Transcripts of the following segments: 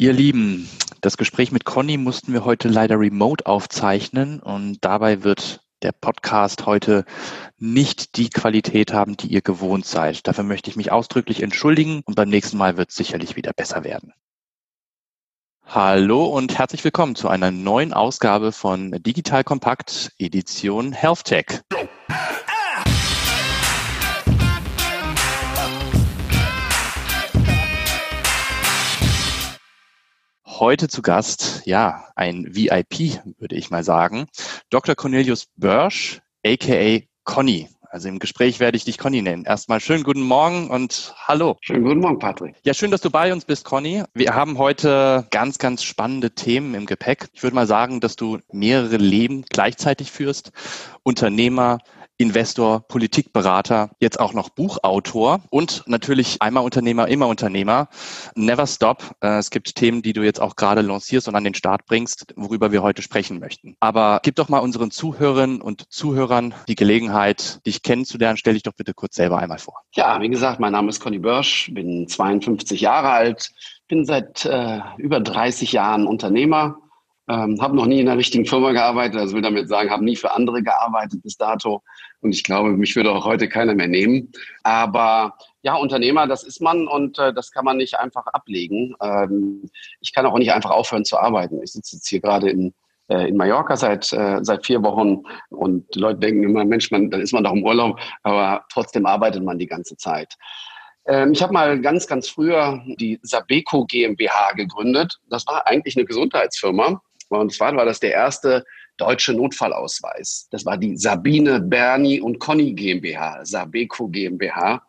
Ihr Lieben, das Gespräch mit Conny mussten wir heute leider remote aufzeichnen und dabei wird der Podcast heute nicht die Qualität haben, die ihr gewohnt seid. Dafür möchte ich mich ausdrücklich entschuldigen und beim nächsten Mal wird es sicherlich wieder besser werden. Hallo und herzlich willkommen zu einer neuen Ausgabe von Digital Kompakt Edition Health Heute zu Gast, ja, ein VIP, würde ich mal sagen, Dr. Cornelius Börsch, aka Conny. Also im Gespräch werde ich dich Conny nennen. Erstmal schönen guten Morgen und hallo. Schönen guten Morgen, Patrick. Ja, schön, dass du bei uns bist, Conny. Wir haben heute ganz, ganz spannende Themen im Gepäck. Ich würde mal sagen, dass du mehrere Leben gleichzeitig führst. Unternehmer, Investor, Politikberater, jetzt auch noch Buchautor und natürlich einmal Unternehmer, immer Unternehmer. Never stop. Äh, es gibt Themen, die du jetzt auch gerade lancierst und an den Start bringst, worüber wir heute sprechen möchten. Aber gib doch mal unseren Zuhörerinnen und Zuhörern die Gelegenheit, dich kennenzulernen. Stell dich doch bitte kurz selber einmal vor. Ja, wie gesagt, mein Name ist Conny Börsch, bin 52 Jahre alt, bin seit äh, über 30 Jahren Unternehmer ähm, habe noch nie in einer richtigen Firma gearbeitet, also will damit sagen, habe nie für andere gearbeitet bis dato. Und ich glaube, mich würde auch heute keiner mehr nehmen. Aber ja, Unternehmer, das ist man und äh, das kann man nicht einfach ablegen. Ähm, ich kann auch nicht einfach aufhören zu arbeiten. Ich sitze jetzt hier gerade in, äh, in Mallorca seit, äh, seit vier Wochen und die Leute denken immer, Mensch, man, dann ist man doch im Urlaub, aber trotzdem arbeitet man die ganze Zeit. Ähm, ich habe mal ganz, ganz früher die Sabeco GmbH gegründet. Das war eigentlich eine Gesundheitsfirma und zwar war das der erste deutsche Notfallausweis. Das war die Sabine, Bernie und Conny GmbH, Sabeco GmbH.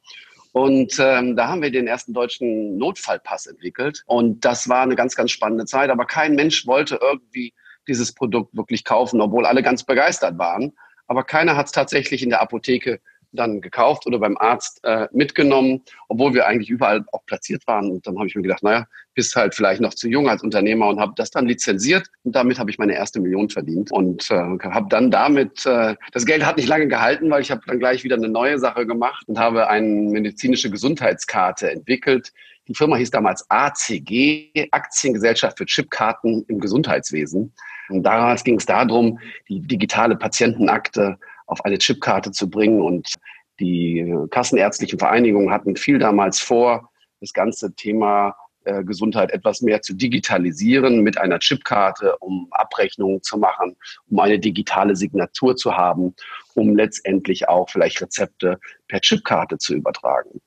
Und ähm, da haben wir den ersten deutschen Notfallpass entwickelt. Und das war eine ganz, ganz spannende Zeit. Aber kein Mensch wollte irgendwie dieses Produkt wirklich kaufen, obwohl alle ganz begeistert waren. Aber keiner hat es tatsächlich in der Apotheke dann gekauft oder beim Arzt äh, mitgenommen, obwohl wir eigentlich überall auch platziert waren. Und dann habe ich mir gedacht, naja, bist halt vielleicht noch zu jung als Unternehmer und habe das dann lizenziert. Und damit habe ich meine erste Million verdient und äh, habe dann damit, äh, das Geld hat nicht lange gehalten, weil ich habe dann gleich wieder eine neue Sache gemacht und habe eine medizinische Gesundheitskarte entwickelt. Die Firma hieß damals ACG, Aktiengesellschaft für Chipkarten im Gesundheitswesen. Und damals ging es darum, die digitale Patientenakte auf eine Chipkarte zu bringen. Und die kassenärztlichen Vereinigungen hatten viel damals vor, das ganze Thema äh, Gesundheit etwas mehr zu digitalisieren mit einer Chipkarte, um Abrechnungen zu machen, um eine digitale Signatur zu haben, um letztendlich auch vielleicht Rezepte per Chipkarte zu übertragen.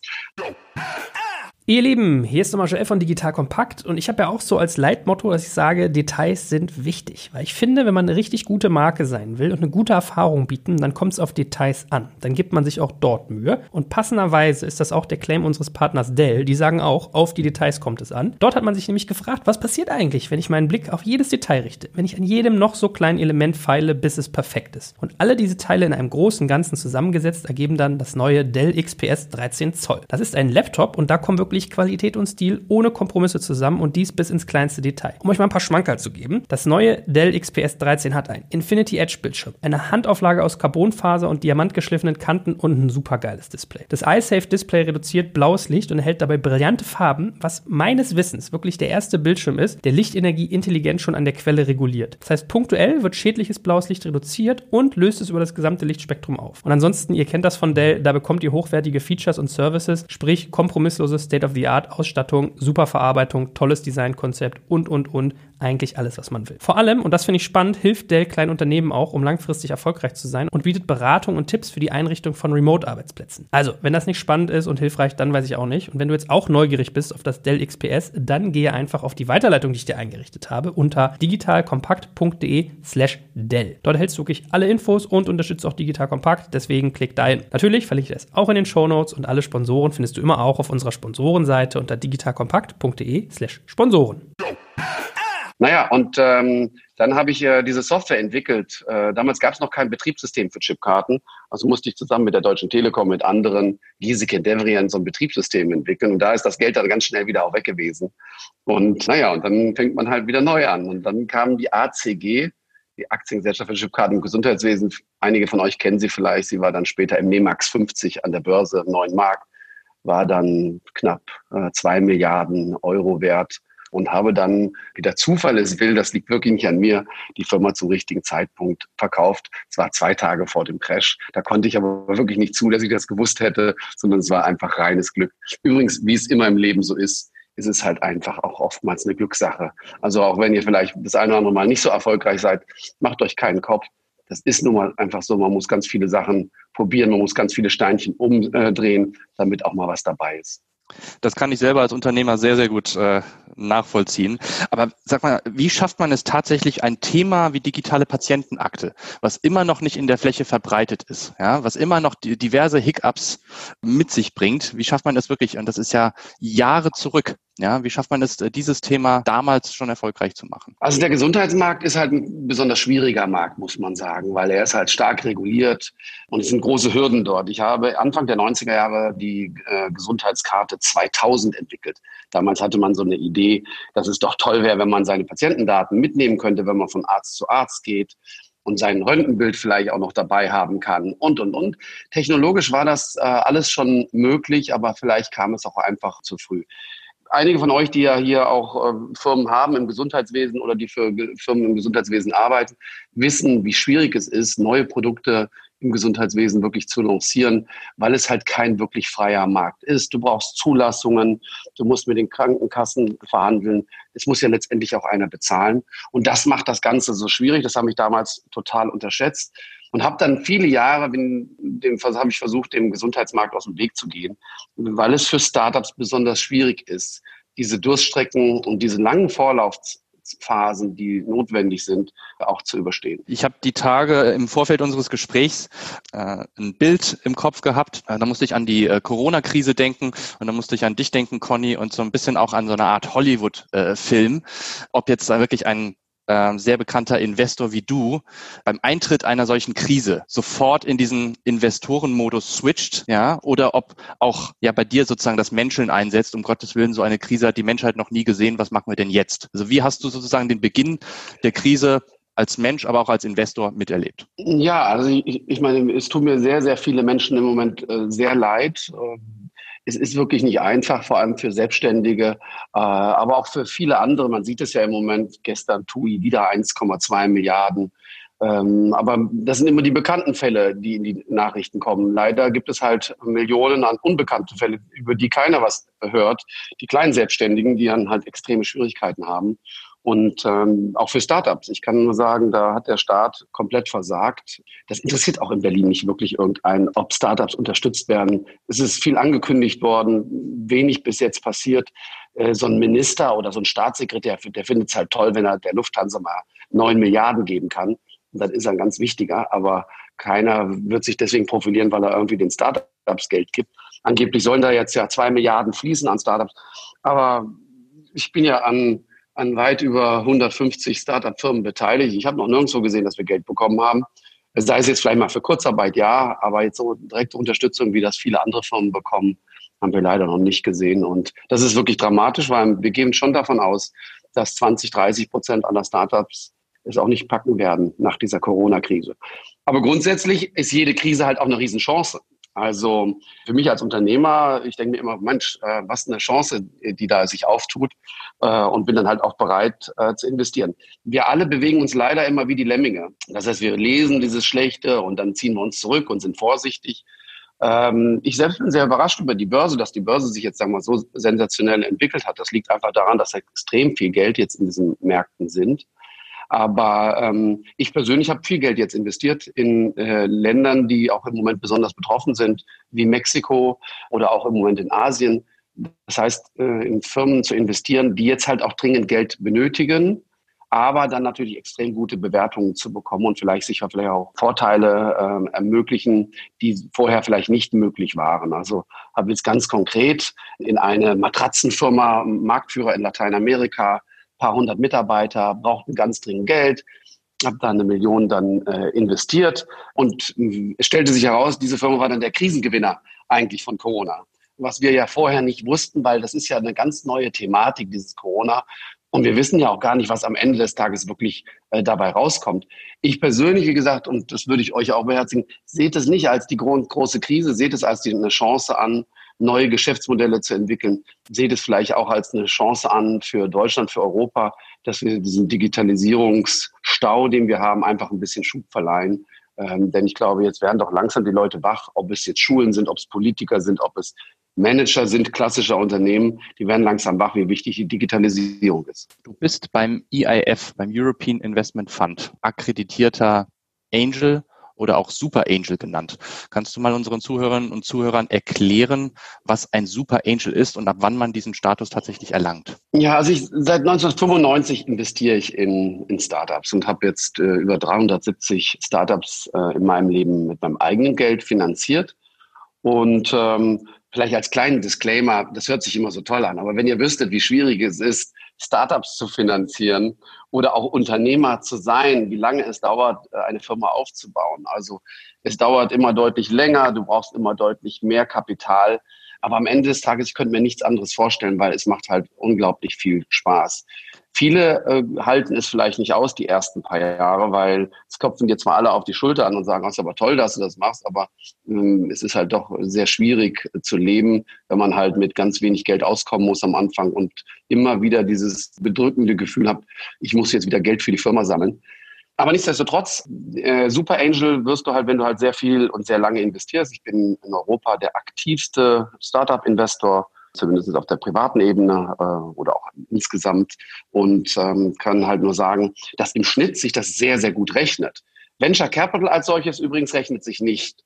Ihr Lieben, hier ist nochmal Joel von Digital Kompakt und ich habe ja auch so als Leitmotto, dass ich sage, Details sind wichtig. Weil ich finde, wenn man eine richtig gute Marke sein will und eine gute Erfahrung bieten, dann kommt es auf Details an. Dann gibt man sich auch dort Mühe. Und passenderweise ist das auch der Claim unseres Partners Dell. Die sagen auch, auf die Details kommt es an. Dort hat man sich nämlich gefragt, was passiert eigentlich, wenn ich meinen Blick auf jedes Detail richte? Wenn ich an jedem noch so kleinen Element feile, bis es perfekt ist. Und alle diese Teile in einem großen Ganzen zusammengesetzt ergeben dann das neue Dell XPS 13 Zoll. Das ist ein Laptop und da kommen wirklich wirklich Qualität und Stil ohne Kompromisse zusammen und dies bis ins kleinste Detail. Um euch mal ein paar Schmankerl zu geben, das neue Dell XPS 13 hat ein Infinity Edge Bildschirm, eine Handauflage aus Carbonfaser und diamantgeschliffenen Kanten und ein supergeiles Display. Das iSafe Display reduziert blaues Licht und erhält dabei brillante Farben, was meines Wissens wirklich der erste Bildschirm ist, der Lichtenergie intelligent schon an der Quelle reguliert. Das heißt, punktuell wird schädliches blaues Licht reduziert und löst es über das gesamte Lichtspektrum auf. Und ansonsten, ihr kennt das von Dell, da bekommt ihr hochwertige Features und Services, sprich kompromissloses State State-of-the-Art-Ausstattung, super Verarbeitung, tolles Designkonzept und, und, und. Eigentlich alles, was man will. Vor allem, und das finde ich spannend, hilft Dell kleinen Unternehmen auch, um langfristig erfolgreich zu sein und bietet Beratung und Tipps für die Einrichtung von Remote-Arbeitsplätzen. Also, wenn das nicht spannend ist und hilfreich, dann weiß ich auch nicht. Und wenn du jetzt auch neugierig bist auf das Dell XPS, dann gehe einfach auf die Weiterleitung, die ich dir eingerichtet habe, unter digitalkompakt.de slash Dell. Dort erhältst du wirklich alle Infos und unterstützt auch Digital Kompakt, deswegen klick da hin. Natürlich verlinke ich das auch in den Show Notes und alle Sponsoren findest du immer auch auf unserer Sponsoren Sponsorenseite unter digitalkompakt.de slash Sponsoren. Naja, und ähm, dann habe ich äh, diese Software entwickelt. Äh, damals gab es noch kein Betriebssystem für Chipkarten. Also musste ich zusammen mit der Deutschen Telekom, mit anderen, Giesecke, Devrian, so ein Betriebssystem entwickeln. Und da ist das Geld dann ganz schnell wieder auch weg gewesen. Und naja, und dann fängt man halt wieder neu an. Und dann kam die ACG, die Aktiengesellschaft für Chipkarten im Gesundheitswesen. Einige von euch kennen sie vielleicht. Sie war dann später im NEMAX 50 an der Börse, 9 Mark war dann knapp äh, zwei Milliarden Euro wert und habe dann, wie der Zufall es will, das liegt wirklich nicht an mir, die Firma zum richtigen Zeitpunkt verkauft. Es war zwei Tage vor dem Crash. Da konnte ich aber wirklich nicht zu, dass ich das gewusst hätte, sondern es war einfach reines Glück. Übrigens, wie es immer im Leben so ist, ist es halt einfach auch oftmals eine Glückssache. Also auch wenn ihr vielleicht das eine oder andere Mal nicht so erfolgreich seid, macht euch keinen Kopf. Das ist nun mal einfach so. Man muss ganz viele Sachen probieren, man muss ganz viele Steinchen umdrehen, damit auch mal was dabei ist. Das kann ich selber als Unternehmer sehr, sehr gut äh, nachvollziehen. Aber sag mal, wie schafft man es tatsächlich, ein Thema wie digitale Patientenakte, was immer noch nicht in der Fläche verbreitet ist, ja, was immer noch diverse Hiccups mit sich bringt, wie schafft man das wirklich? Und das ist ja Jahre zurück. Ja, wie schafft man es, dieses Thema damals schon erfolgreich zu machen? Also der Gesundheitsmarkt ist halt ein besonders schwieriger Markt, muss man sagen, weil er ist halt stark reguliert und es sind große Hürden dort. Ich habe Anfang der 90er Jahre die äh, Gesundheitskarte 2000 entwickelt. Damals hatte man so eine Idee, dass es doch toll wäre, wenn man seine Patientendaten mitnehmen könnte, wenn man von Arzt zu Arzt geht und sein Röntgenbild vielleicht auch noch dabei haben kann und, und, und. Technologisch war das äh, alles schon möglich, aber vielleicht kam es auch einfach zu früh einige von euch, die ja hier auch äh, Firmen haben im Gesundheitswesen oder die für Firmen im Gesundheitswesen arbeiten, wissen, wie schwierig es ist, neue Produkte im Gesundheitswesen wirklich zu lancieren, weil es halt kein wirklich freier Markt ist. Du brauchst Zulassungen, du musst mit den Krankenkassen verhandeln. Es muss ja letztendlich auch einer bezahlen. Und das macht das Ganze so schwierig. Das habe ich damals total unterschätzt und habe dann viele Jahre, habe ich versucht, dem Gesundheitsmarkt aus dem Weg zu gehen, weil es für Startups besonders schwierig ist, diese Durststrecken und diese langen Vorlaufphasen, die notwendig sind, auch zu überstehen. Ich habe die Tage im Vorfeld unseres Gesprächs äh, ein Bild im Kopf gehabt. Äh, da musste ich an die äh, Corona-Krise denken und da musste ich an dich denken, Conny, und so ein bisschen auch an so eine Art Hollywood-Film. Äh, Ob jetzt da wirklich ein äh, sehr bekannter Investor wie du beim Eintritt einer solchen Krise sofort in diesen Investorenmodus switcht, ja, oder ob auch ja bei dir sozusagen das Menscheln einsetzt, um Gottes Willen, so eine Krise hat die Menschheit noch nie gesehen, was machen wir denn jetzt? Also wie hast du sozusagen den Beginn der Krise als Mensch, aber auch als Investor miterlebt? Ja, also ich, ich meine, es tut mir sehr, sehr viele Menschen im Moment äh, sehr leid. Äh, es ist wirklich nicht einfach, vor allem für Selbstständige, äh, aber auch für viele andere. Man sieht es ja im Moment, gestern TUI wieder 1,2 Milliarden. Ähm, aber das sind immer die bekannten Fälle, die in die Nachrichten kommen. Leider gibt es halt Millionen an unbekannten Fällen, über die keiner was hört. Die kleinen Selbstständigen, die dann halt extreme Schwierigkeiten haben. Und ähm, auch für Startups. Ich kann nur sagen, da hat der Staat komplett versagt. Das interessiert auch in Berlin nicht wirklich irgendeinen, ob Startups unterstützt werden. Es ist viel angekündigt worden, wenig bis jetzt passiert. Äh, so ein Minister oder so ein Staatssekretär, der findet es halt toll, wenn er der Lufthansa mal neun Milliarden geben kann. Und das ist ein ganz wichtiger, aber keiner wird sich deswegen profilieren, weil er irgendwie den Startups Geld gibt. Angeblich sollen da jetzt ja zwei Milliarden fließen an Startups. Aber ich bin ja an an weit über 150 Startup-Firmen beteiligt. Ich habe noch nirgendwo gesehen, dass wir Geld bekommen haben. Sei es jetzt vielleicht mal für Kurzarbeit, ja, aber jetzt so direkte Unterstützung, wie das viele andere Firmen bekommen, haben wir leider noch nicht gesehen. Und das ist wirklich dramatisch, weil wir gehen schon davon aus, dass 20, 30 Prozent aller Startups es auch nicht packen werden nach dieser Corona-Krise. Aber grundsätzlich ist jede Krise halt auch eine Riesenchance. Also für mich als Unternehmer, ich denke mir immer, Mensch, äh, was eine Chance, die da sich auftut äh, und bin dann halt auch bereit äh, zu investieren. Wir alle bewegen uns leider immer wie die Lemminge. Das heißt, wir lesen dieses Schlechte und dann ziehen wir uns zurück und sind vorsichtig. Ähm, ich selbst bin sehr überrascht über die Börse, dass die Börse sich jetzt sagen wir mal so sensationell entwickelt hat. Das liegt einfach daran, dass extrem viel Geld jetzt in diesen Märkten sind. Aber ähm, ich persönlich habe viel Geld jetzt investiert in äh, Ländern, die auch im Moment besonders betroffen sind, wie Mexiko oder auch im Moment in Asien. Das heißt, äh, in Firmen zu investieren, die jetzt halt auch dringend Geld benötigen, aber dann natürlich extrem gute Bewertungen zu bekommen und vielleicht sicher vielleicht auch Vorteile äh, ermöglichen, die vorher vielleicht nicht möglich waren. Also habe jetzt ganz konkret in eine Matratzenfirma, Marktführer in Lateinamerika, paar hundert Mitarbeiter, brauchten ganz dringend Geld, habe da eine Million dann äh, investiert und äh, es stellte sich heraus, diese Firma war dann der Krisengewinner eigentlich von Corona. Was wir ja vorher nicht wussten, weil das ist ja eine ganz neue Thematik, dieses Corona. Und wir wissen ja auch gar nicht, was am Ende des Tages wirklich äh, dabei rauskommt. Ich persönlich, wie gesagt, und das würde ich euch auch beherzigen, seht es nicht als die gro große Krise, seht es als die, eine Chance an, neue Geschäftsmodelle zu entwickeln. Seht es vielleicht auch als eine Chance an für Deutschland, für Europa, dass wir diesen Digitalisierungsstau, den wir haben, einfach ein bisschen Schub verleihen. Ähm, denn ich glaube, jetzt werden doch langsam die Leute wach, ob es jetzt Schulen sind, ob es Politiker sind, ob es Manager sind klassischer Unternehmen, die werden langsam wach, wie wichtig die Digitalisierung ist. Du bist beim EIF, beim European Investment Fund, akkreditierter Angel oder auch Super Angel genannt. Kannst du mal unseren Zuhörerinnen und Zuhörern erklären, was ein Super Angel ist und ab wann man diesen Status tatsächlich erlangt? Ja, also ich, seit 1995 investiere ich in, in Startups und habe jetzt äh, über 370 Startups äh, in meinem Leben mit meinem eigenen Geld finanziert. Und ähm, vielleicht als kleinen Disclaimer, das hört sich immer so toll an, aber wenn ihr wüsstet, wie schwierig es ist, Startups zu finanzieren oder auch Unternehmer zu sein, wie lange es dauert, äh, eine Firma aufzubauen. Also es dauert immer deutlich länger, du brauchst immer deutlich mehr Kapital. Aber am Ende des Tages, ich könnte mir nichts anderes vorstellen, weil es macht halt unglaublich viel Spaß. Viele äh, halten es vielleicht nicht aus, die ersten paar Jahre, weil es klopfen dir zwar alle auf die Schulter an und sagen, es ist aber toll, dass du das machst, aber ähm, es ist halt doch sehr schwierig zu leben, wenn man halt mit ganz wenig Geld auskommen muss am Anfang und immer wieder dieses bedrückende Gefühl hat, ich muss jetzt wieder Geld für die Firma sammeln. Aber nichtsdestotrotz, äh, Super Angel wirst du halt, wenn du halt sehr viel und sehr lange investierst. Ich bin in Europa der aktivste Startup-Investor zumindest auf der privaten Ebene äh, oder auch insgesamt und ähm, kann halt nur sagen, dass im Schnitt sich das sehr, sehr gut rechnet. Venture Capital als solches übrigens rechnet sich nicht.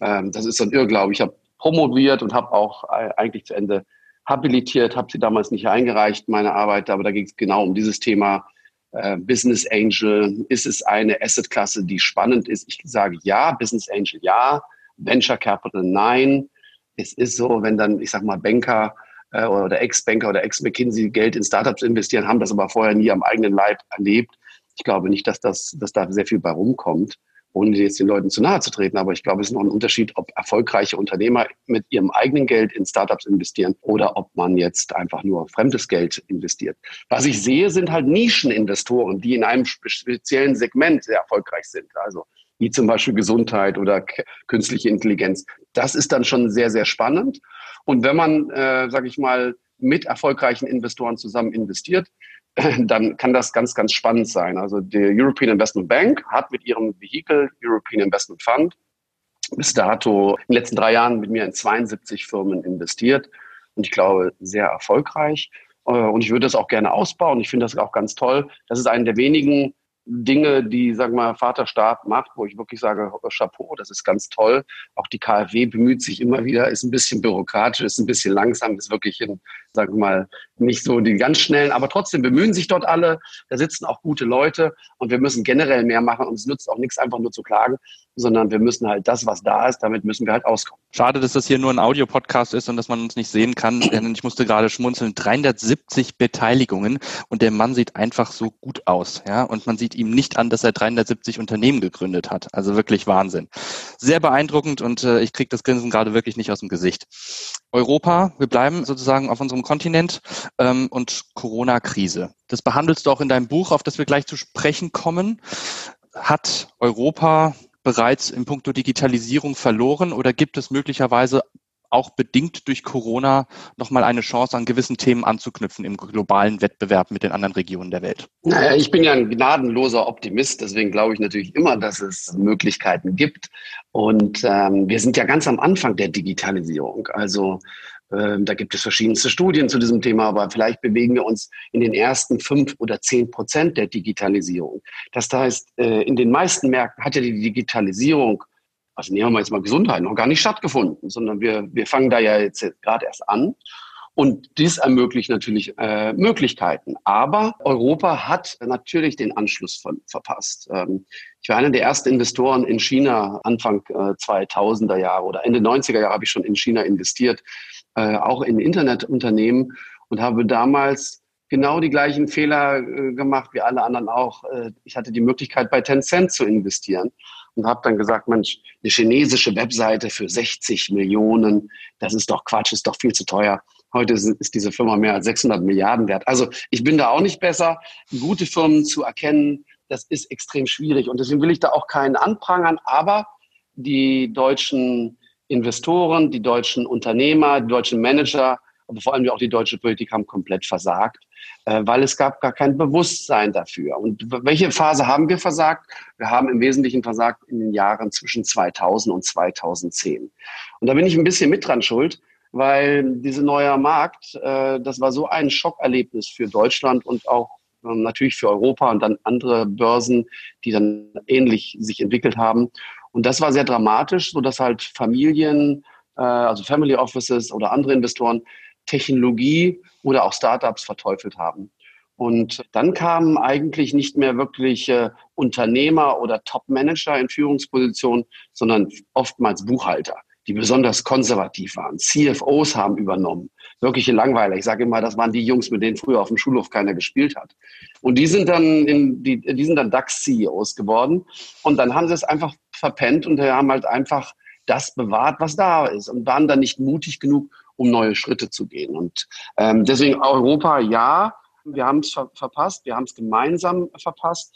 Ähm, das ist ein Irrglaube. Ich habe promoviert und habe auch äh, eigentlich zu Ende habilitiert, habe sie damals nicht eingereicht, meine Arbeit, aber da ging es genau um dieses Thema äh, Business Angel. Ist es eine Assetklasse, die spannend ist? Ich sage ja, Business Angel ja, Venture Capital nein es ist so, wenn dann, ich sag mal, Banker äh, oder Ex-Banker oder Ex-McKinsey Geld in Startups investieren, haben das aber vorher nie am eigenen Leib erlebt. Ich glaube nicht, dass, das, dass da sehr viel bei rumkommt, ohne jetzt den Leuten zu nahe zu treten. Aber ich glaube, es ist noch ein Unterschied, ob erfolgreiche Unternehmer mit ihrem eigenen Geld in Startups investieren oder ob man jetzt einfach nur fremdes Geld investiert. Was ich sehe, sind halt Nischeninvestoren, die in einem speziellen Segment sehr erfolgreich sind. Also wie zum Beispiel Gesundheit oder künstliche Intelligenz. Das ist dann schon sehr, sehr spannend. Und wenn man, äh, sage ich mal, mit erfolgreichen Investoren zusammen investiert, dann kann das ganz, ganz spannend sein. Also die European Investment Bank hat mit ihrem Vehikel European Investment Fund bis dato in den letzten drei Jahren mit mir in 72 Firmen investiert und ich glaube sehr erfolgreich. Äh, und ich würde das auch gerne ausbauen. Ich finde das auch ganz toll. Das ist eine der wenigen Dinge, die, sagen wir mal, Vaterstaat macht, wo ich wirklich sage, Chapeau, das ist ganz toll. Auch die KfW bemüht sich immer wieder, ist ein bisschen bürokratisch, ist ein bisschen langsam, ist wirklich in, sagen wir mal, nicht so die ganz schnellen, aber trotzdem bemühen sich dort alle. Da sitzen auch gute Leute und wir müssen generell mehr machen und es nützt auch nichts, einfach nur zu klagen, sondern wir müssen halt das, was da ist, damit müssen wir halt auskommen. Schade, dass das hier nur ein Audiopodcast ist und dass man uns nicht sehen kann, denn ich musste gerade schmunzeln. 370 Beteiligungen und der Mann sieht einfach so gut aus, ja, und man sieht ihm nicht an, dass er 370 Unternehmen gegründet hat. Also wirklich Wahnsinn. Sehr beeindruckend und äh, ich kriege das Grinsen gerade wirklich nicht aus dem Gesicht. Europa, wir bleiben sozusagen auf unserem Kontinent ähm, und Corona-Krise. Das behandelst du auch in deinem Buch, auf das wir gleich zu sprechen kommen. Hat Europa bereits in puncto Digitalisierung verloren oder gibt es möglicherweise auch bedingt durch Corona nochmal eine Chance, an gewissen Themen anzuknüpfen im globalen Wettbewerb mit den anderen Regionen der Welt? Naja, ich bin ja ein gnadenloser Optimist, deswegen glaube ich natürlich immer, dass es Möglichkeiten gibt. Und ähm, wir sind ja ganz am Anfang der Digitalisierung. Also ähm, da gibt es verschiedenste Studien zu diesem Thema, aber vielleicht bewegen wir uns in den ersten fünf oder zehn Prozent der Digitalisierung. Das heißt, äh, in den meisten Märkten hat ja die Digitalisierung, also nehmen wir jetzt mal Gesundheit, noch gar nicht stattgefunden, sondern wir, wir fangen da ja jetzt gerade erst an. Und dies ermöglicht natürlich äh, Möglichkeiten. Aber Europa hat natürlich den Anschluss von, verpasst. Ähm, ich war einer der ersten Investoren in China Anfang äh, 2000er Jahre oder Ende 90er Jahre habe ich schon in China investiert äh, auch in Internetunternehmen und habe damals genau die gleichen Fehler äh, gemacht wie alle anderen auch. Äh, ich hatte die Möglichkeit, bei Tencent zu investieren und habe dann gesagt, Mensch, eine chinesische Webseite für 60 Millionen, das ist doch Quatsch, ist doch viel zu teuer. Heute ist, ist diese Firma mehr als 600 Milliarden wert. Also ich bin da auch nicht besser. Gute Firmen zu erkennen, das ist extrem schwierig. Und deswegen will ich da auch keinen anprangern. Aber die deutschen Investoren, die deutschen Unternehmer, die deutschen Manager, aber vor allem auch die deutsche Politik haben komplett versagt, äh, weil es gab gar kein Bewusstsein dafür. Und welche Phase haben wir versagt? Wir haben im Wesentlichen versagt in den Jahren zwischen 2000 und 2010. Und da bin ich ein bisschen mit dran schuld, weil dieser neue Markt, äh, das war so ein Schockerlebnis für Deutschland und auch ähm, natürlich für Europa und dann andere Börsen, die dann ähnlich sich entwickelt haben. Und das war sehr dramatisch, so dass halt Familien, äh, also Family Offices oder andere Investoren Technologie oder auch Startups verteufelt haben. Und dann kamen eigentlich nicht mehr wirklich äh, Unternehmer oder Top-Manager in Führungspositionen, sondern oftmals Buchhalter die besonders konservativ waren. CFOs haben übernommen. Wirkliche Langweiler. Ich sage immer, das waren die Jungs, mit denen früher auf dem Schulhof keiner gespielt hat. Und die sind dann die, die sind dann DAX-CEOs geworden. Und dann haben sie es einfach verpennt und haben halt einfach das bewahrt, was da ist und waren dann nicht mutig genug, um neue Schritte zu gehen. Und ähm, deswegen Europa, ja, wir haben es ver verpasst, wir haben es gemeinsam verpasst.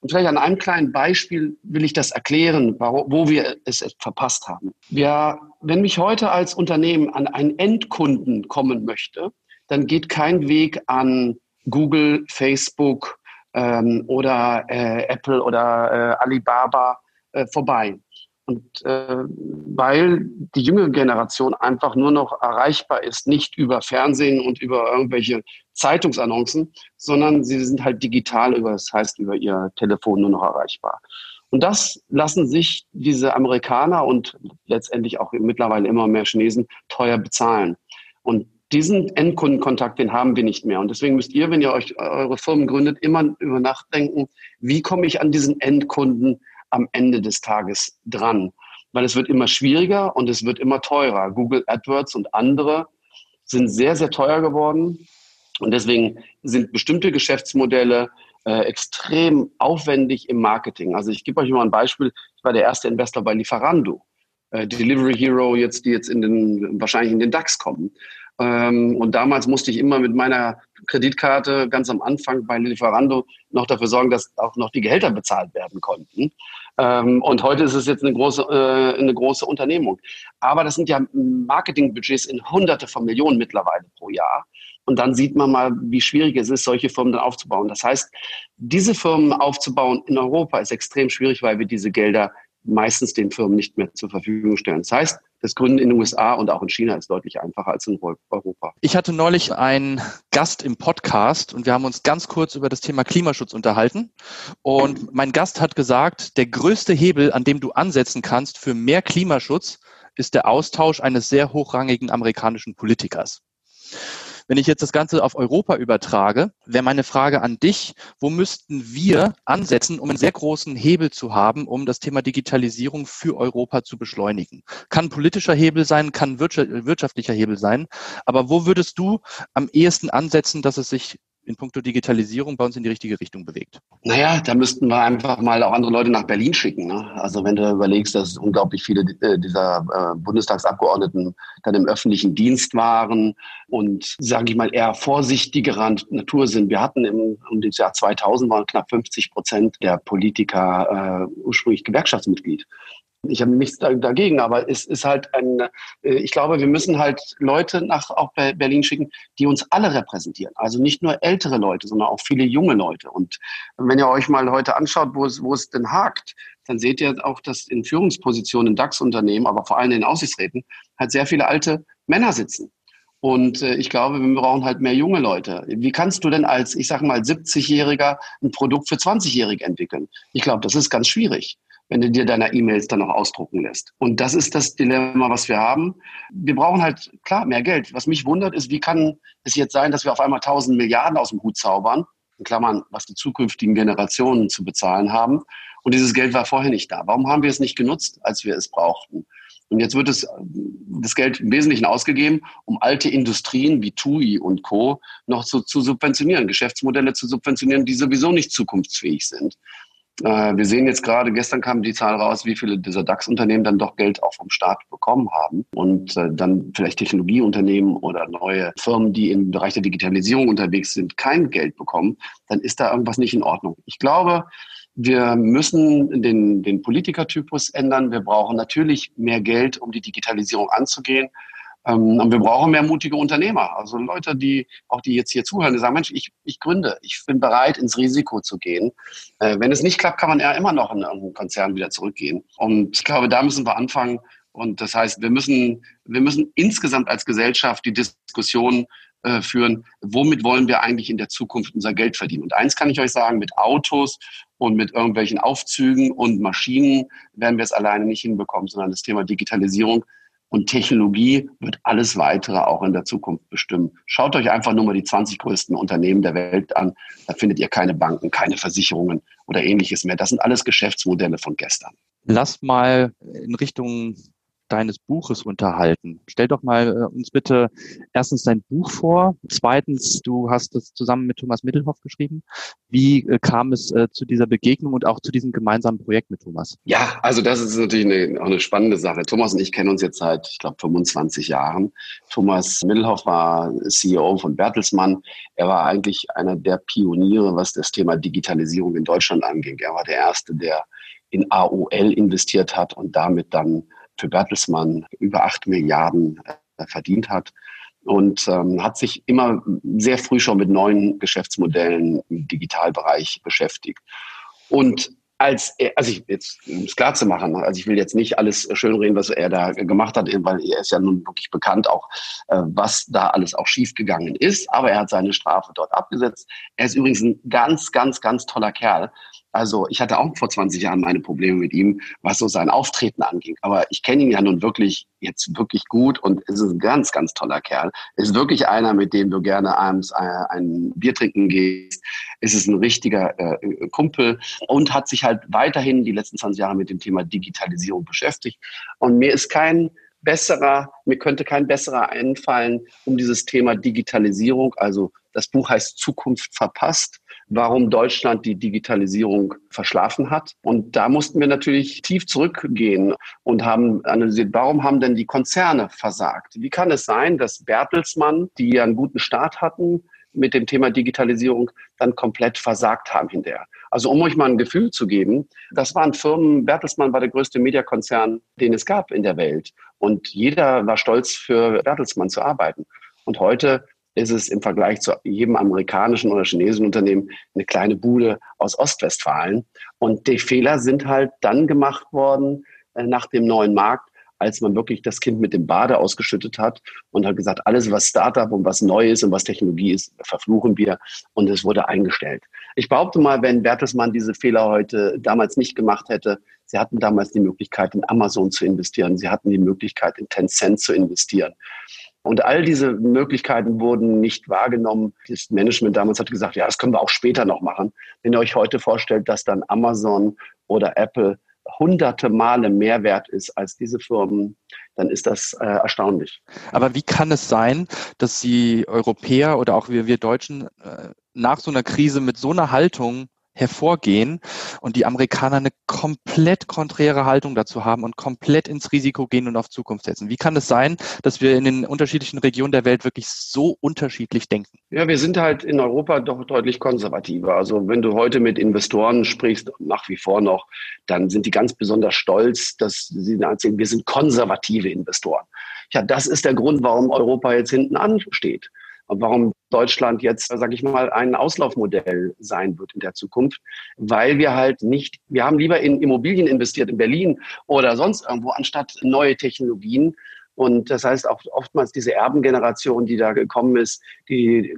Und vielleicht an einem kleinen Beispiel will ich das erklären, wo wir es verpasst haben. Wir, wenn mich heute als Unternehmen an einen Endkunden kommen möchte, dann geht kein Weg an Google, Facebook ähm, oder äh, Apple oder äh, Alibaba äh, vorbei. Und äh, weil die jüngere Generation einfach nur noch erreichbar ist, nicht über Fernsehen und über irgendwelche Zeitungsannoncen, sondern sie sind halt digital über, das heißt über ihr Telefon nur noch erreichbar. Und das lassen sich diese Amerikaner und letztendlich auch mittlerweile immer mehr Chinesen teuer bezahlen. Und diesen Endkundenkontakt, den haben wir nicht mehr. Und deswegen müsst ihr, wenn ihr euch eure Firmen gründet, immer über nachdenken, wie komme ich an diesen Endkunden am Ende des Tages dran. Weil es wird immer schwieriger und es wird immer teurer. Google AdWords und andere sind sehr, sehr teuer geworden. Und deswegen sind bestimmte Geschäftsmodelle äh, extrem aufwendig im Marketing. Also ich gebe euch mal ein Beispiel. Ich war der erste Investor bei Lieferando. Äh, Delivery Hero, jetzt, die jetzt in den, wahrscheinlich in den DAX kommen. Ähm, und damals musste ich immer mit meiner Kreditkarte ganz am Anfang bei Lieferando noch dafür sorgen, dass auch noch die Gehälter bezahlt werden konnten. Ähm, und heute ist es jetzt eine große, äh, eine große Unternehmung. Aber das sind ja Marketingbudgets in Hunderte von Millionen mittlerweile pro Jahr. Und dann sieht man mal, wie schwierig es ist, solche Firmen dann aufzubauen. Das heißt, diese Firmen aufzubauen in Europa ist extrem schwierig, weil wir diese Gelder meistens den Firmen nicht mehr zur Verfügung stellen. Das heißt, das Gründen in den USA und auch in China ist deutlich einfacher als in Europa. Ich hatte neulich einen Gast im Podcast und wir haben uns ganz kurz über das Thema Klimaschutz unterhalten. Und mein Gast hat gesagt, der größte Hebel, an dem du ansetzen kannst für mehr Klimaschutz, ist der Austausch eines sehr hochrangigen amerikanischen Politikers. Wenn ich jetzt das Ganze auf Europa übertrage, wäre meine Frage an dich, wo müssten wir ansetzen, um einen sehr großen Hebel zu haben, um das Thema Digitalisierung für Europa zu beschleunigen? Kann politischer Hebel sein, kann wirtschaftlicher Hebel sein, aber wo würdest du am ehesten ansetzen, dass es sich in puncto Digitalisierung bei uns in die richtige Richtung bewegt? Naja, da müssten wir einfach mal auch andere Leute nach Berlin schicken. Ne? Also wenn du überlegst, dass unglaublich viele äh, dieser äh, Bundestagsabgeordneten dann im öffentlichen Dienst waren und, sage ich mal, eher vorsichtiger Natur sind. Wir hatten im um das Jahr 2000 waren knapp 50 Prozent der Politiker äh, ursprünglich Gewerkschaftsmitglied. Ich habe nichts dagegen, aber es ist halt ein, äh, ich glaube, wir müssen halt Leute nach auch Berlin schicken, die uns alle repräsentieren. Also nicht nur ältere Leute, sondern auch viele junge Leute. Und wenn ihr euch mal heute anschaut, wo es, wo es denn hakt, dann seht ihr auch, dass in Führungspositionen in DAX-Unternehmen, aber vor allem in Aussichtsräten, halt sehr viele alte Männer sitzen. Und äh, ich glaube, wir brauchen halt mehr junge Leute. Wie kannst du denn als, ich sage mal, 70-Jähriger ein Produkt für 20-Jährige entwickeln? Ich glaube, das ist ganz schwierig wenn du dir deine E-Mails dann noch ausdrucken lässt. Und das ist das Dilemma, was wir haben. Wir brauchen halt, klar, mehr Geld. Was mich wundert, ist, wie kann es jetzt sein, dass wir auf einmal 1000 Milliarden aus dem Hut zaubern, in Klammern, was die zukünftigen Generationen zu bezahlen haben. Und dieses Geld war vorher nicht da. Warum haben wir es nicht genutzt, als wir es brauchten? Und jetzt wird es, das Geld im Wesentlichen ausgegeben, um alte Industrien wie TUI und Co. noch zu, zu subventionieren, Geschäftsmodelle zu subventionieren, die sowieso nicht zukunftsfähig sind. Äh, wir sehen jetzt gerade, gestern kam die Zahl raus, wie viele dieser DAX-Unternehmen dann doch Geld auch vom Staat bekommen haben und äh, dann vielleicht Technologieunternehmen oder neue Firmen, die im Bereich der Digitalisierung unterwegs sind, kein Geld bekommen, dann ist da irgendwas nicht in Ordnung. Ich glaube, Wir müssen den, den Politikertypus ändern. Wir brauchen natürlich mehr Geld, um die Digitalisierung anzugehen. Ähm, und wir brauchen mehr mutige Unternehmer. Also Leute, die auch die jetzt hier zuhören, die sagen, Mensch, ich, ich gründe, ich bin bereit, ins Risiko zu gehen. Äh, wenn es nicht klappt, kann man ja immer noch in einen Konzern wieder zurückgehen. Und ich glaube, da müssen wir anfangen. Und das heißt, wir müssen, wir müssen insgesamt als Gesellschaft die Diskussion äh, führen, womit wollen wir eigentlich in der Zukunft unser Geld verdienen. Und eins kann ich euch sagen, mit Autos und mit irgendwelchen Aufzügen und Maschinen werden wir es alleine nicht hinbekommen, sondern das Thema Digitalisierung und Technologie wird alles weitere auch in der Zukunft bestimmen. Schaut euch einfach nur mal die 20 größten Unternehmen der Welt an. Da findet ihr keine Banken, keine Versicherungen oder ähnliches mehr. Das sind alles Geschäftsmodelle von gestern. Lasst mal in Richtung deines Buches unterhalten. Stell doch mal äh, uns bitte erstens dein Buch vor. Zweitens, du hast es zusammen mit Thomas Mittelhoff geschrieben. Wie äh, kam es äh, zu dieser Begegnung und auch zu diesem gemeinsamen Projekt mit Thomas? Ja, also das ist natürlich eine, auch eine spannende Sache. Thomas und ich kennen uns jetzt seit, ich glaube, 25 Jahren. Thomas Mittelhoff war CEO von Bertelsmann. Er war eigentlich einer der Pioniere, was das Thema Digitalisierung in Deutschland anging. Er war der Erste, der in AOL investiert hat und damit dann für Bertelsmann über acht Milliarden äh, verdient hat und ähm, hat sich immer sehr früh schon mit neuen Geschäftsmodellen im Digitalbereich beschäftigt. Und als er, also ich jetzt, um es klar zu machen, also ich will jetzt nicht alles schönreden, was er da gemacht hat, weil er ist ja nun wirklich bekannt auch, äh, was da alles auch schiefgegangen ist, aber er hat seine Strafe dort abgesetzt. Er ist übrigens ein ganz, ganz, ganz toller Kerl. Also ich hatte auch vor 20 Jahren meine Probleme mit ihm, was so sein Auftreten anging. Aber ich kenne ihn ja nun wirklich jetzt wirklich gut und es ist ein ganz, ganz toller Kerl. Es ist wirklich einer, mit dem du gerne abends äh, ein Bier trinken gehst. Es ist ein richtiger äh, Kumpel und hat sich halt weiterhin die letzten 20 Jahre mit dem Thema Digitalisierung beschäftigt. Und mir ist kein besserer, mir könnte kein besserer einfallen, um dieses Thema Digitalisierung, also das Buch heißt Zukunft verpasst, warum Deutschland die Digitalisierung verschlafen hat. Und da mussten wir natürlich tief zurückgehen und haben analysiert, warum haben denn die Konzerne versagt? Wie kann es sein, dass Bertelsmann, die einen guten Start hatten, mit dem Thema Digitalisierung dann komplett versagt haben hinterher. Also um euch mal ein Gefühl zu geben, das waren Firmen, Bertelsmann war der größte Mediakonzern, den es gab in der Welt. Und jeder war stolz, für Bertelsmann zu arbeiten. Und heute ist es im Vergleich zu jedem amerikanischen oder chinesischen Unternehmen eine kleine Bude aus Ostwestfalen. Und die Fehler sind halt dann gemacht worden äh, nach dem neuen Markt, als man wirklich das Kind mit dem Bade ausgeschüttet hat und hat gesagt, alles, was Startup und was neu ist und was Technologie ist, verfluchen wir. Und es wurde eingestellt. Ich behaupte mal, wenn Bertelsmann diese Fehler heute damals nicht gemacht hätte, sie hatten damals die Möglichkeit, in Amazon zu investieren. Sie hatten die Möglichkeit, in Tencent zu investieren. Und all diese Möglichkeiten wurden nicht wahrgenommen. Das Management damals hat gesagt, ja, das können wir auch später noch machen. Wenn ihr euch heute vorstellt, dass dann Amazon oder Apple hunderte Male mehr wert ist als diese Firmen, dann ist das äh, erstaunlich. Aber wie kann es sein, dass die Europäer oder auch wir, wir Deutschen äh, nach so einer Krise mit so einer Haltung hervorgehen und die Amerikaner eine komplett konträre Haltung dazu haben und komplett ins Risiko gehen und auf Zukunft setzen. Wie kann es sein, dass wir in den unterschiedlichen Regionen der Welt wirklich so unterschiedlich denken? Ja, wir sind halt in Europa doch deutlich konservativer. Also wenn du heute mit Investoren sprichst, nach wie vor noch, dann sind die ganz besonders stolz, dass sie erzählen, wir sind konservative Investoren. Ja, das ist der Grund, warum Europa jetzt hinten ansteht warum Deutschland jetzt, sage ich mal, ein Auslaufmodell sein wird in der Zukunft, weil wir halt nicht, wir haben lieber in Immobilien investiert in Berlin oder sonst irgendwo, anstatt neue Technologien. Und das heißt auch oftmals diese Erbengeneration, die da gekommen ist, die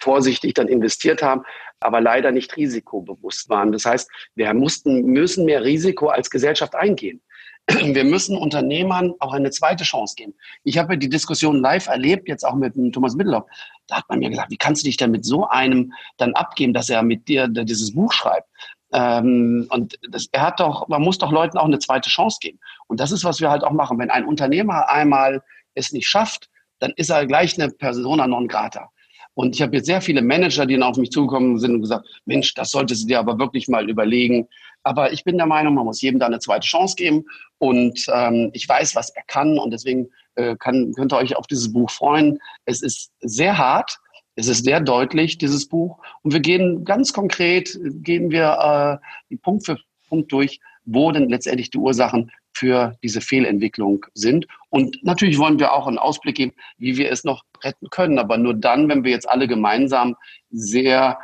vorsichtig dann investiert haben, aber leider nicht risikobewusst waren. Das heißt, wir mussten, müssen mehr Risiko als Gesellschaft eingehen. wir müssen Unternehmern auch eine zweite Chance geben. Ich habe die Diskussion live erlebt, jetzt auch mit Thomas Mittelhoff. Da hat man mir gesagt, wie kannst du dich denn mit so einem dann abgeben, dass er mit dir dieses Buch schreibt? Ähm, und das, er hat doch, man muss doch Leuten auch eine zweite Chance geben. Und das ist, was wir halt auch machen. Wenn ein Unternehmer einmal es nicht schafft, dann ist er gleich eine Persona non grata. Und ich habe jetzt sehr viele Manager, die dann auf mich zugekommen sind und gesagt, Mensch, das solltest du dir aber wirklich mal überlegen. Aber ich bin der Meinung, man muss jedem da eine zweite Chance geben. Und ähm, ich weiß, was er kann. Und deswegen äh, kann, könnt ihr euch auf dieses Buch freuen. Es ist sehr hart. Es ist sehr deutlich, dieses Buch. Und wir gehen ganz konkret, gehen wir äh, Punkt für Punkt durch, wo denn letztendlich die Ursachen für diese Fehlentwicklung sind. Und natürlich wollen wir auch einen Ausblick geben, wie wir es noch retten können. Aber nur dann, wenn wir jetzt alle gemeinsam sehr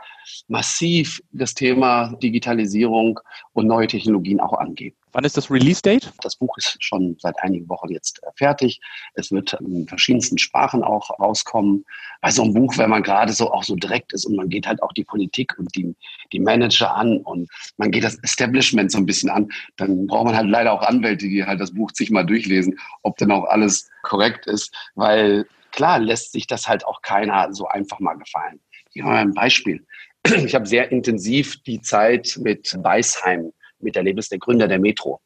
massiv das Thema Digitalisierung und neue Technologien auch angehen. Wann ist das Release-Date? Das Buch ist schon seit einigen Wochen jetzt äh, fertig. Es wird in verschiedensten Sprachen auch rauskommen. Bei so einem Buch, wenn man gerade so auch so direkt ist und man geht halt auch die Politik und die, die Manager an und man geht das Establishment so ein bisschen an, dann braucht man halt leider auch Anwälte, die halt das Buch sich mal durchlesen, ob denn auch alles korrekt ist, weil klar lässt sich das halt auch keiner so einfach mal gefallen. Hier wir ein Beispiel. Ich habe sehr intensiv die Zeit mit Weisheim miterlebt, ist der Gründer der Metro.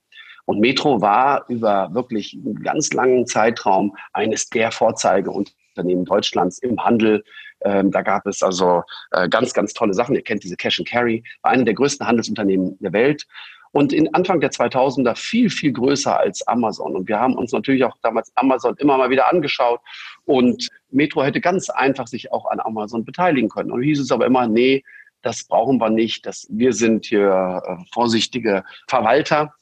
Und Metro war über wirklich einen ganz langen Zeitraum eines der Vorzeigeunternehmen Deutschlands im Handel. Ähm, da gab es also äh, ganz, ganz tolle Sachen. Ihr kennt diese Cash and Carry, war eine der größten Handelsunternehmen der Welt. Und in Anfang der 2000er viel, viel größer als Amazon. Und wir haben uns natürlich auch damals Amazon immer mal wieder angeschaut. Und Metro hätte ganz einfach sich auch an Amazon beteiligen können. Und hieß es aber immer, nee, das brauchen wir nicht. Das, wir sind hier äh, vorsichtige Verwalter,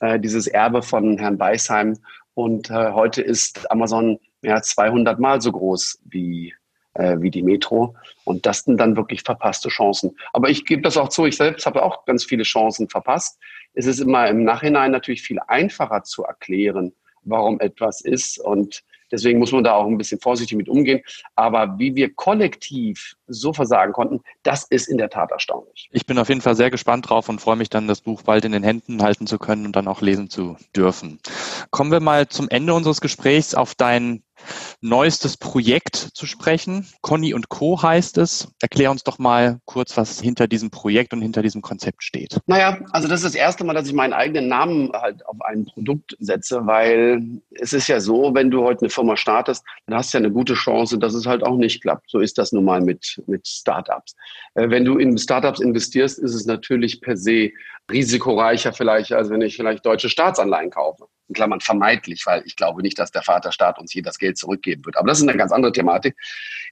äh, dieses Erbe von Herrn Beisheim. Und äh, heute ist Amazon mehr als 200 Mal so groß wie, äh, wie die Metro. Und das sind dann wirklich verpasste Chancen. Aber ich gebe das auch zu, ich selbst habe auch ganz viele Chancen verpasst. Es ist immer im Nachhinein natürlich viel einfacher zu erklären, warum etwas ist. Und Deswegen muss man da auch ein bisschen vorsichtig mit umgehen. Aber wie wir kollektiv so versagen konnten, das ist in der Tat erstaunlich. Ich bin auf jeden Fall sehr gespannt drauf und freue mich dann, das Buch bald in den Händen halten zu können und dann auch lesen zu dürfen. Kommen wir mal zum Ende unseres Gesprächs auf dein neuestes Projekt zu sprechen. Conny und Co. heißt es. Erklär uns doch mal kurz, was hinter diesem Projekt und hinter diesem Konzept steht. Naja, also das ist das erste Mal, dass ich meinen eigenen Namen halt auf ein Produkt setze, weil es ist ja so, wenn du heute eine Firma startest, dann hast du ja eine gute Chance, dass es halt auch nicht klappt. So ist das nun mal mit, mit Startups. Äh, wenn du in Startups investierst, ist es natürlich per se risikoreicher vielleicht, als wenn ich vielleicht deutsche Staatsanleihen kaufe in Klammern vermeidlich, weil ich glaube nicht, dass der Vaterstaat uns hier das Geld zurückgeben wird. Aber das ist eine ganz andere Thematik.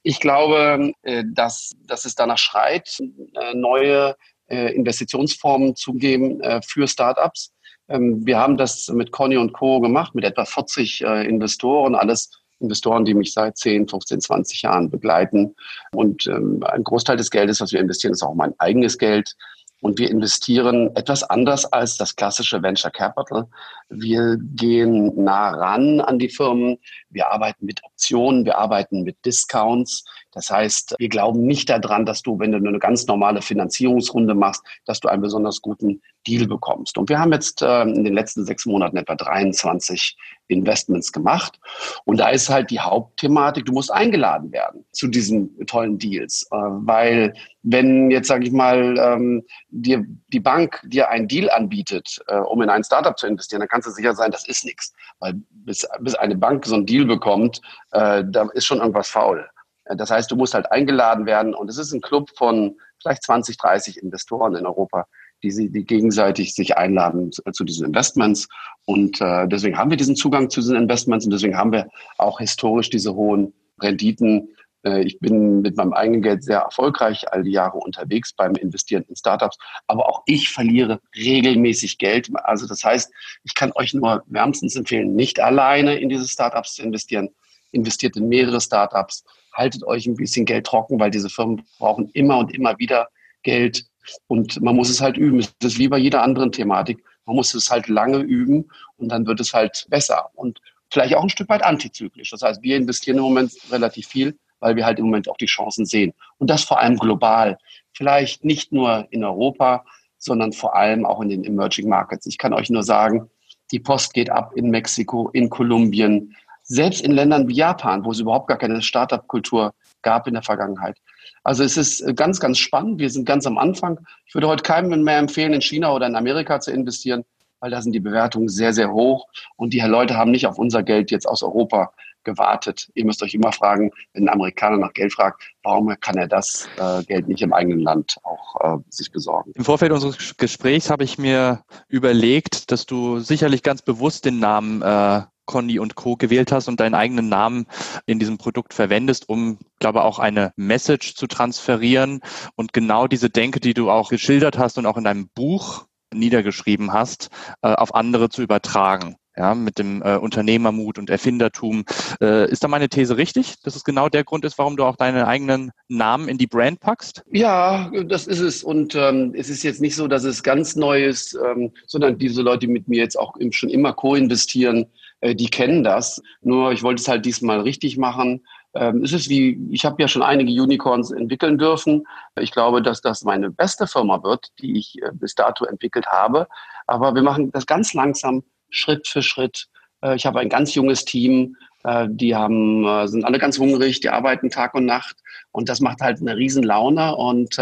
Ich glaube, äh, dass, dass es danach schreit, äh, neue äh, Investitionsformen zu geben für Startups. Ähm, wir haben das mit Conny und Co. gemacht, mit etwa 40 Investoren, alles Investoren, die mich seit 10, 15, 20 Jahren begleiten. Und ähm, ein Großteil des Geldes, was wir investieren, ist auch mein eigenes Geld. Und wir investieren etwas anders als das klassische Venture Capital. Wir gehen nah ran an die Firmen. Wir arbeiten mit Optionen, wir arbeiten mit Discounts. Das heißt, wir glauben nicht daran, dass du, wenn du eine ganz normale Finanzierungsrunde machst, dass du einen besonders guten Deal bekommst. Und wir haben jetzt äh, in den letzten sechs Monaten etwa 23 Investments gemacht. Und da ist halt die Hauptthematik, du musst eingeladen werden zu diesen tollen Deals. Äh, weil wenn jetzt, sage ich mal, ähm, dir die Bank dir einen Deal anbietet, äh, um in ein Startup zu investieren, dann kannst du sicher sein, das ist nichts. Weil bis, bis eine Bank so einen Deal bekommt, äh, da ist schon irgendwas faul. Äh, das heißt, du musst halt eingeladen werden und es ist ein Club von vielleicht 20, 30 Investoren in Europa, die sie die gegenseitig sich einladen zu, zu diesen Investments. Und äh, deswegen haben wir diesen Zugang zu diesen Investments und deswegen haben wir auch historisch diese hohen Renditen. Äh, ich bin mit meinem eigenen Geld sehr erfolgreich all die Jahre unterwegs beim Investieren in Startups. Aber auch ich verliere regelmäßig Geld. Also das heißt, ich kann euch nur wärmstens empfehlen, nicht alleine in diese Startups zu investieren. Investiert in mehrere Startups. Haltet euch ein bisschen Geld trocken, weil diese Firmen brauchen immer und immer wieder Geld und man muss es halt üben. Es ist wie bei jeder anderen Thematik. Man muss es halt lange üben und dann wird es halt besser und vielleicht auch ein Stück weit antizyklisch. Das heißt, wir investieren im Moment relativ viel, weil wir halt im Moment auch die Chancen sehen. Und das vor allem global. Vielleicht nicht nur in Europa, sondern vor allem auch in den Emerging Markets. Ich kann euch nur sagen, die Post geht ab in Mexiko, in Kolumbien, selbst in Ländern wie Japan, wo es überhaupt gar keine Startup-Kultur gab in der Vergangenheit. Also es ist äh, ganz, ganz spannend. Wir sind ganz am Anfang. Ich würde heute keinem mehr empfehlen, in China oder in Amerika zu investieren, weil da sind die Bewertungen sehr, sehr hoch und die Leute haben nicht auf unser Geld jetzt aus Europa gewartet. Ihr müsst euch immer fragen, wenn ein Amerikaner nach Geld fragt, warum kann er das äh, Geld nicht im eigenen Land auch äh, sich besorgen? Im Vorfeld unseres Gesprächs habe ich mir überlegt, dass du sicherlich ganz bewusst den Namen äh, Conny und Co. gewählt hast und deinen eigenen Namen in diesem Produkt verwendest, um, glaube auch eine Message zu transferieren und genau diese Denke, die du auch geschildert hast und auch in deinem Buch niedergeschrieben hast, äh, auf andere zu übertragen ja, mit dem äh, Unternehmermut und Erfindertum. Äh, ist da meine These richtig, dass es genau der Grund ist, warum du auch deinen eigenen Namen in die Brand packst? Ja, das ist es. Und ähm, es ist jetzt nicht so, dass es ganz neu ist, ähm, sondern diese Leute, die mit mir jetzt auch schon immer co-investieren, äh, die kennen das. Nur ich wollte es halt diesmal richtig machen. Ähm, es ist wie, ich habe ja schon einige Unicorns entwickeln dürfen. Ich glaube, dass das meine beste Firma wird, die ich äh, bis dato entwickelt habe. Aber wir machen das ganz langsam Schritt für Schritt. Äh, ich habe ein ganz junges Team, äh, die haben, äh, sind alle ganz hungrig, die arbeiten Tag und Nacht und das macht halt eine riesen Laune und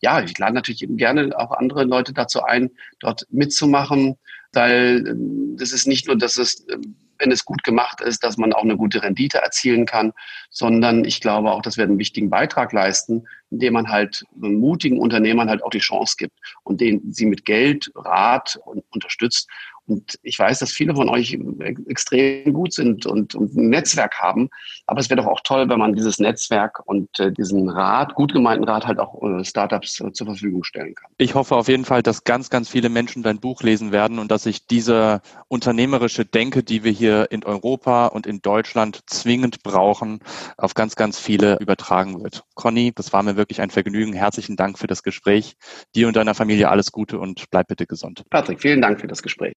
ja, ich lade natürlich gerne auch andere Leute dazu ein, dort mitzumachen, weil das ist nicht nur, dass es wenn es gut gemacht ist, dass man auch eine gute Rendite erzielen kann, sondern ich glaube auch, dass wir einen wichtigen Beitrag leisten, indem man halt mutigen Unternehmern halt auch die Chance gibt und denen sie mit Geld, Rat unterstützt. Und ich weiß, dass viele von euch extrem gut sind und, und ein Netzwerk haben. Aber es wäre doch auch toll, wenn man dieses Netzwerk und äh, diesen Rat, gut gemeinten Rat, halt auch äh, Startups äh, zur Verfügung stellen kann. Ich hoffe auf jeden Fall, dass ganz, ganz viele Menschen dein Buch lesen werden und dass sich diese unternehmerische Denke, die wir hier in Europa und in Deutschland zwingend brauchen, auf ganz, ganz viele übertragen wird. Conny, das war mir wirklich ein Vergnügen. Herzlichen Dank für das Gespräch. Dir und deiner Familie alles Gute und bleib bitte gesund. Patrick, vielen Dank für das Gespräch.